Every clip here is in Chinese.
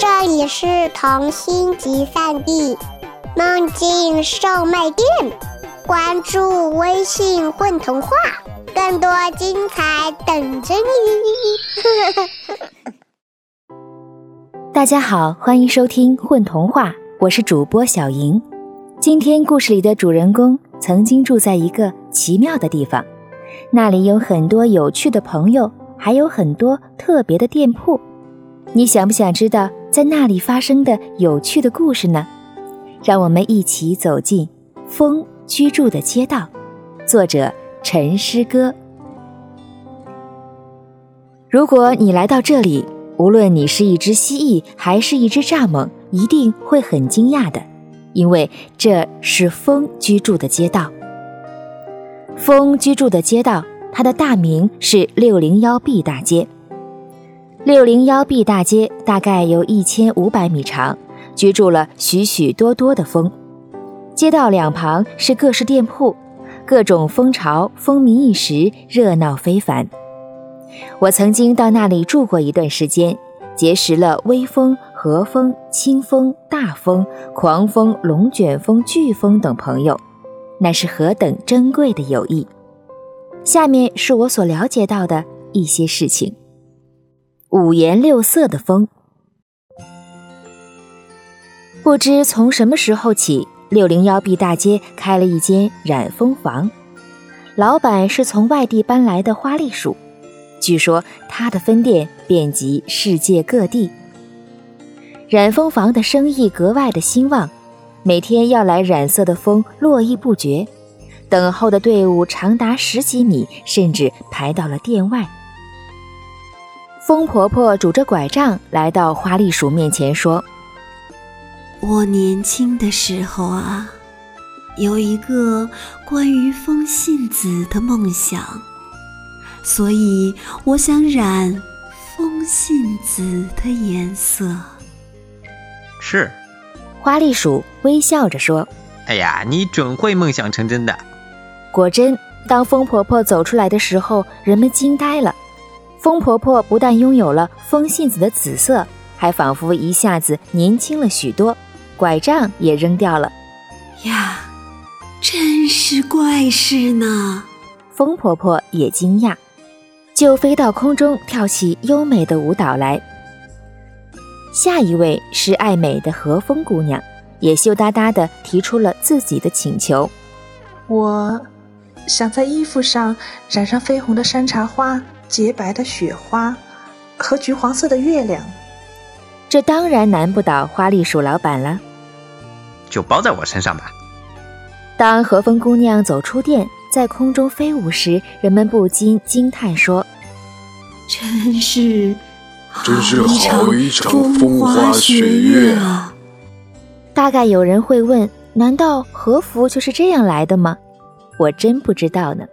这里是童心集散地梦境售卖店，关注微信“混童话”，更多精彩等着你。大家好，欢迎收听《混童话》，我是主播小莹。今天故事里的主人公曾经住在一个奇妙的地方，那里有很多有趣的朋友，还有很多特别的店铺。你想不想知道在那里发生的有趣的故事呢？让我们一起走进风居住的街道。作者：陈诗歌。如果你来到这里，无论你是一只蜥蜴还是一只蚱蜢，一定会很惊讶的，因为这是风居住的街道。风居住的街道，它的大名是六零幺 B 大街。六零幺 B 大街大概有一千五百米长，居住了许许多多的蜂。街道两旁是各式店铺，各种蜂巢风靡一时，热闹非凡。我曾经到那里住过一段时间，结识了微风、和风、清风、大风、狂风、龙卷风、飓风等朋友，那是何等珍贵的友谊！下面是我所了解到的一些事情。五颜六色的风，不知从什么时候起，六零幺 B 大街开了一间染蜂房，老板是从外地搬来的花栗鼠，据说他的分店遍及世界各地。染蜂房的生意格外的兴旺，每天要来染色的蜂络绎不绝，等候的队伍长达十几米，甚至排到了店外。疯婆婆拄着拐杖来到花栗鼠面前，说：“我年轻的时候啊，有一个关于风信子的梦想，所以我想染风信子的颜色。”是，花栗鼠微笑着说：“哎呀，你准会梦想成真的。”果真，当风婆婆走出来的时候，人们惊呆了。疯婆婆不但拥有了风信子的紫色，还仿佛一下子年轻了许多，拐杖也扔掉了。呀，真是怪事呢！风婆婆也惊讶，就飞到空中跳起优美的舞蹈来。下一位是爱美的和风姑娘，也羞答答地提出了自己的请求：“我想在衣服上染上绯红的山茶花。”洁白的雪花和橘黄色的月亮，这当然难不倒花栗鼠老板了。就包在我身上吧。当和风姑娘走出店，在空中飞舞时，人们不禁惊叹说：“真是，真是好一场风花雪月啊！”大概有人会问：难道和服就是这样来的吗？我真不知道呢。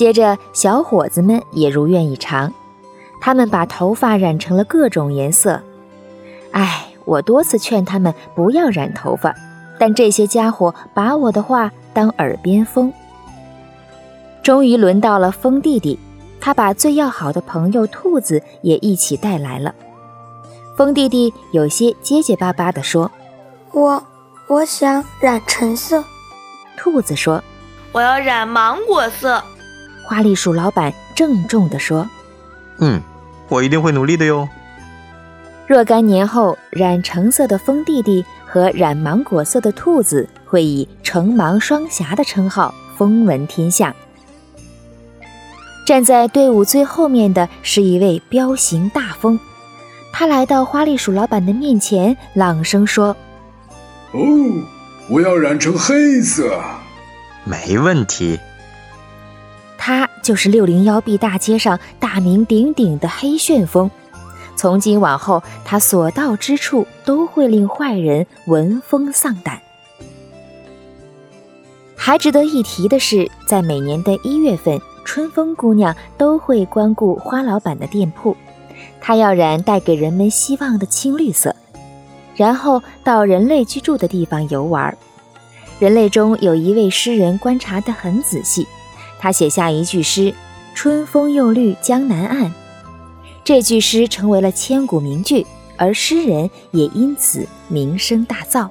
接着，小伙子们也如愿以偿，他们把头发染成了各种颜色。唉，我多次劝他们不要染头发，但这些家伙把我的话当耳边风。终于轮到了风弟弟，他把最要好的朋友兔子也一起带来了。风弟弟有些结结巴巴地说：“我，我想染橙色。”兔子说：“我要染芒果色。”花栗鼠老板郑重地说：“嗯，我一定会努力的哟。”若干年后，染橙色的风弟弟和染芒果色的兔子会以“橙芒双侠”的称号风闻天下。站在队伍最后面的是一位彪形大风，他来到花栗鼠老板的面前，朗声说：“哦，我要染成黑色。”没问题。就是六零幺 B 大街上大名鼎鼎的黑旋风，从今往后，他所到之处都会令坏人闻风丧胆。还值得一提的是，在每年的一月份，春风姑娘都会光顾花老板的店铺，她要染带给人们希望的青绿色，然后到人类居住的地方游玩。人类中有一位诗人观察得很仔细。他写下一句诗：“春风又绿江南岸。”这句诗成为了千古名句，而诗人也因此名声大噪。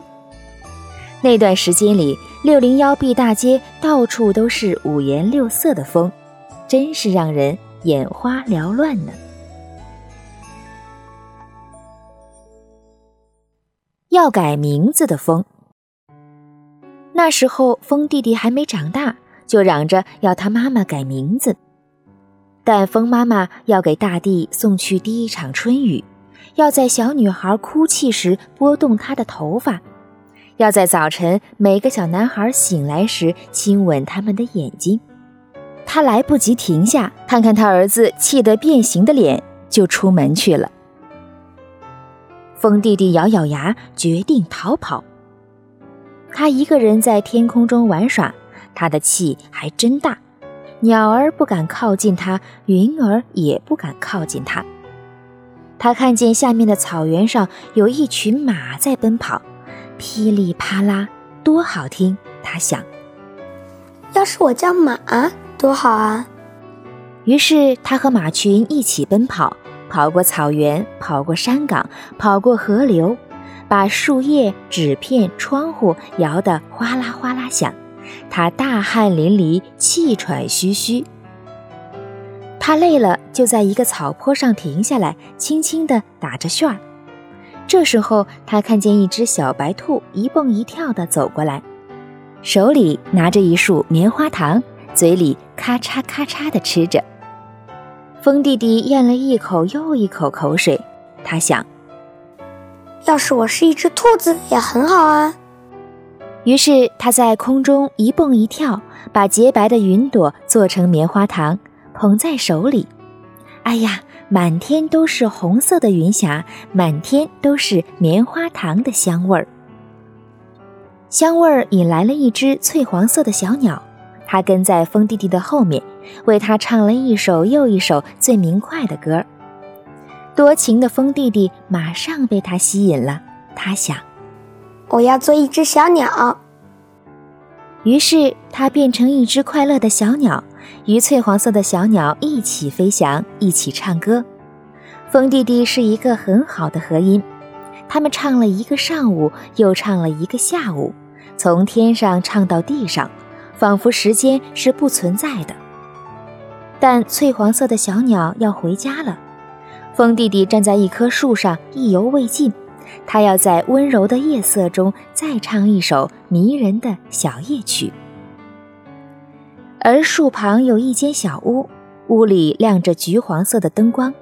那段时间里，六零幺 B 大街到处都是五颜六色的风，真是让人眼花缭乱呢。要改名字的风，那时候风弟弟还没长大，就嚷着要他妈妈改名字。但风妈妈要给大地送去第一场春雨，要在小女孩哭泣时拨动她的头发。要在早晨每个小男孩醒来时亲吻他们的眼睛，他来不及停下看看他儿子气得变形的脸，就出门去了。风弟弟咬咬牙，决定逃跑。他一个人在天空中玩耍，他的气还真大，鸟儿不敢靠近他，云儿也不敢靠近他。他看见下面的草原上有一群马在奔跑。噼里啪啦，多好听！他想，要是我叫马，多好啊！于是他和马群一起奔跑，跑过草原，跑过山岗，跑过河流，把树叶、纸片、窗户摇得哗啦哗啦响。他大汗淋漓，气喘吁吁。他累了，就在一个草坡上停下来，轻轻地打着旋儿。这时候，他看见一只小白兔一蹦一跳地走过来，手里拿着一束棉花糖，嘴里咔嚓咔嚓地吃着。风弟弟咽了一口又一口口水，他想：要是我是一只兔子，也很好啊。于是他在空中一蹦一跳，把洁白的云朵做成棉花糖，捧在手里。哎呀！满天都是红色的云霞，满天都是棉花糖的香味儿。香味儿引来了一只翠黄色的小鸟，它跟在风弟弟的后面，为他唱了一首又一首最明快的歌。多情的风弟弟马上被它吸引了，他想：我要做一只小鸟。于是它变成一只快乐的小鸟。与翠黄色的小鸟一起飞翔，一起唱歌。风弟弟是一个很好的和音，他们唱了一个上午，又唱了一个下午，从天上唱到地上，仿佛时间是不存在的。但翠黄色的小鸟要回家了，风弟弟站在一棵树上，意犹未尽，他要在温柔的夜色中再唱一首迷人的小夜曲。而树旁有一间小屋，屋里亮着橘黄色的灯光。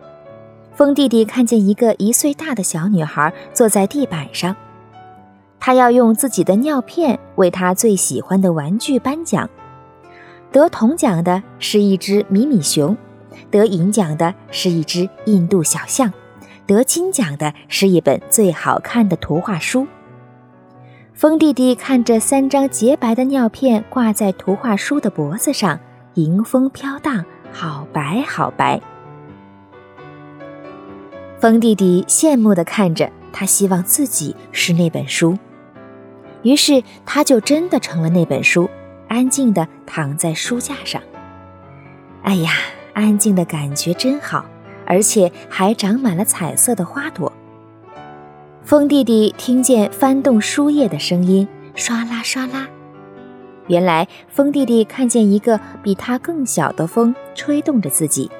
风弟弟看见一个一岁大的小女孩坐在地板上，他要用自己的尿片为他最喜欢的玩具颁奖。得铜奖的是一只米米熊，得银奖的是一只印度小象，得金奖的是一本最好看的图画书。风弟弟看着三张洁白的尿片挂在图画书的脖子上，迎风飘荡，好白好白。风弟弟羡慕地看着，他希望自己是那本书，于是他就真的成了那本书，安静地躺在书架上。哎呀，安静的感觉真好，而且还长满了彩色的花朵。风弟弟听见翻动书页的声音，唰啦唰啦。原来风弟弟看见一个比他更小的风吹动着自己，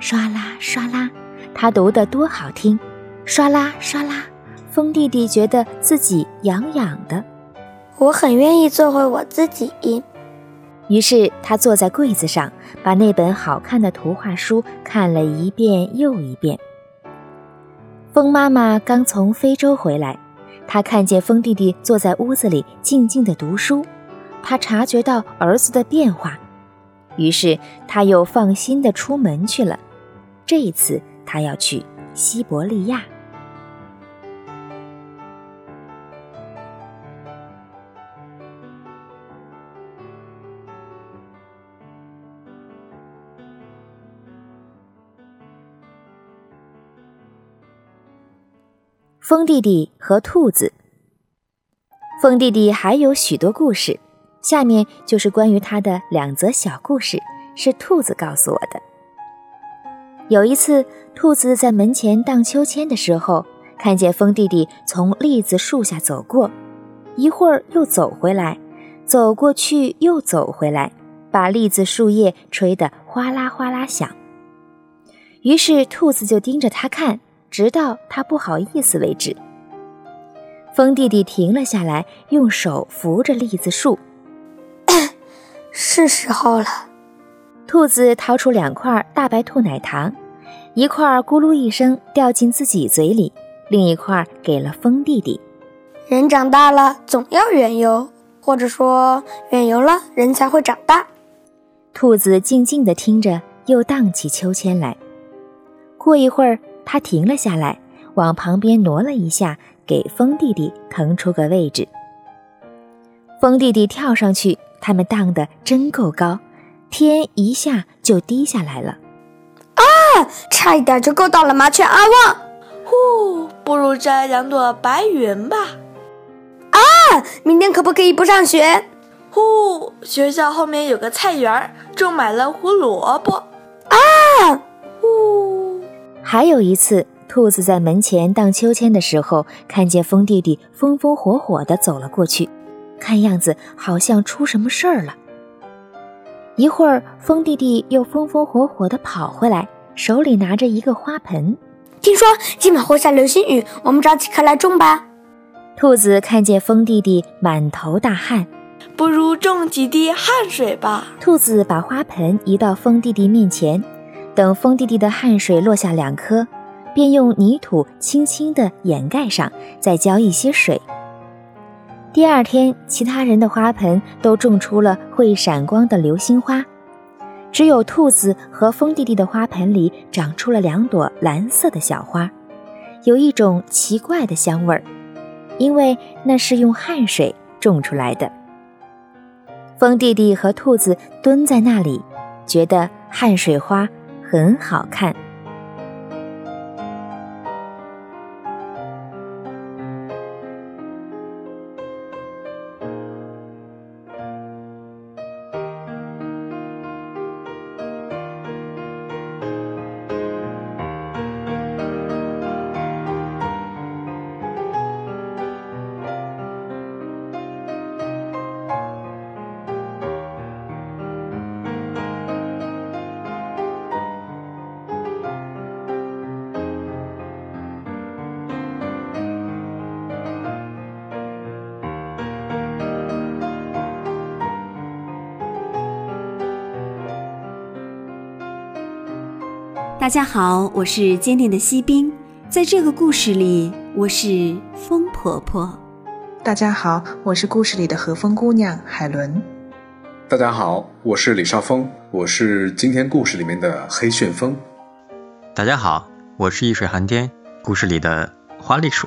唰啦唰啦。他读得多好听，唰啦唰啦。风弟弟觉得自己痒痒的，我很愿意做回我自己。于是他坐在柜子上，把那本好看的图画书看了一遍又一遍。风妈妈刚从非洲回来，她看见风弟弟坐在屋子里静静的读书，她察觉到儿子的变化，于是她又放心的出门去了。这一次，她要去西伯利亚。风弟弟和兔子。风弟弟还有许多故事，下面就是关于他的两则小故事，是兔子告诉我的。有一次，兔子在门前荡秋千的时候，看见风弟弟从栗子树下走过，一会儿又走回来，走过去又走回来，把栗子树叶吹得哗啦哗啦响。于是兔子就盯着他看，直到他不好意思为止。风弟弟停了下来，用手扶着栗子树。是时候了。兔子掏出两块大白兔奶糖，一块咕噜一声掉进自己嘴里，另一块给了风弟弟。人长大了总要远游，或者说远游了人才会长大。兔子静静地听着，又荡起秋千来。过一会儿，他停了下来，往旁边挪了一下。给风弟弟腾出个位置，风弟弟跳上去，他们荡得真够高，天一下就低下来了。啊，差一点就够到了麻雀阿旺。呼，不如摘两朵白云吧。啊，明天可不可以不上学？呼，学校后面有个菜园，种满了胡萝卜。啊，呼，还有一次。兔子在门前荡秋千的时候，看见风弟弟风风火火地走了过去，看样子好像出什么事儿了。一会儿，风弟弟又风风火火地跑回来，手里拿着一个花盆。听说今晚会下流星雨，我们找几棵来种吧。兔子看见风弟弟满头大汗，不如种几滴汗水吧。兔子把花盆移到风弟弟面前，等风弟弟的汗水落下两颗。便用泥土轻轻地掩盖上，再浇一些水。第二天，其他人的花盆都种出了会闪光的流星花，只有兔子和风弟弟的花盆里长出了两朵蓝色的小花，有一种奇怪的香味儿，因为那是用汗水种出来的。风弟弟和兔子蹲在那里，觉得汗水花很好看。大家好，我是坚定的锡兵，在这个故事里，我是风婆婆。大家好，我是故事里的和风姑娘海伦。大家好，我是李少峰，我是今天故事里面的黑旋风。大家好，我是易水寒天，故事里的花栗鼠。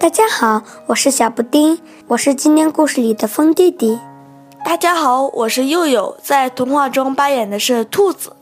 大家好，我是小布丁，我是今天故事里的风弟弟。大家好，我是佑佑，在童话中扮演的是兔子。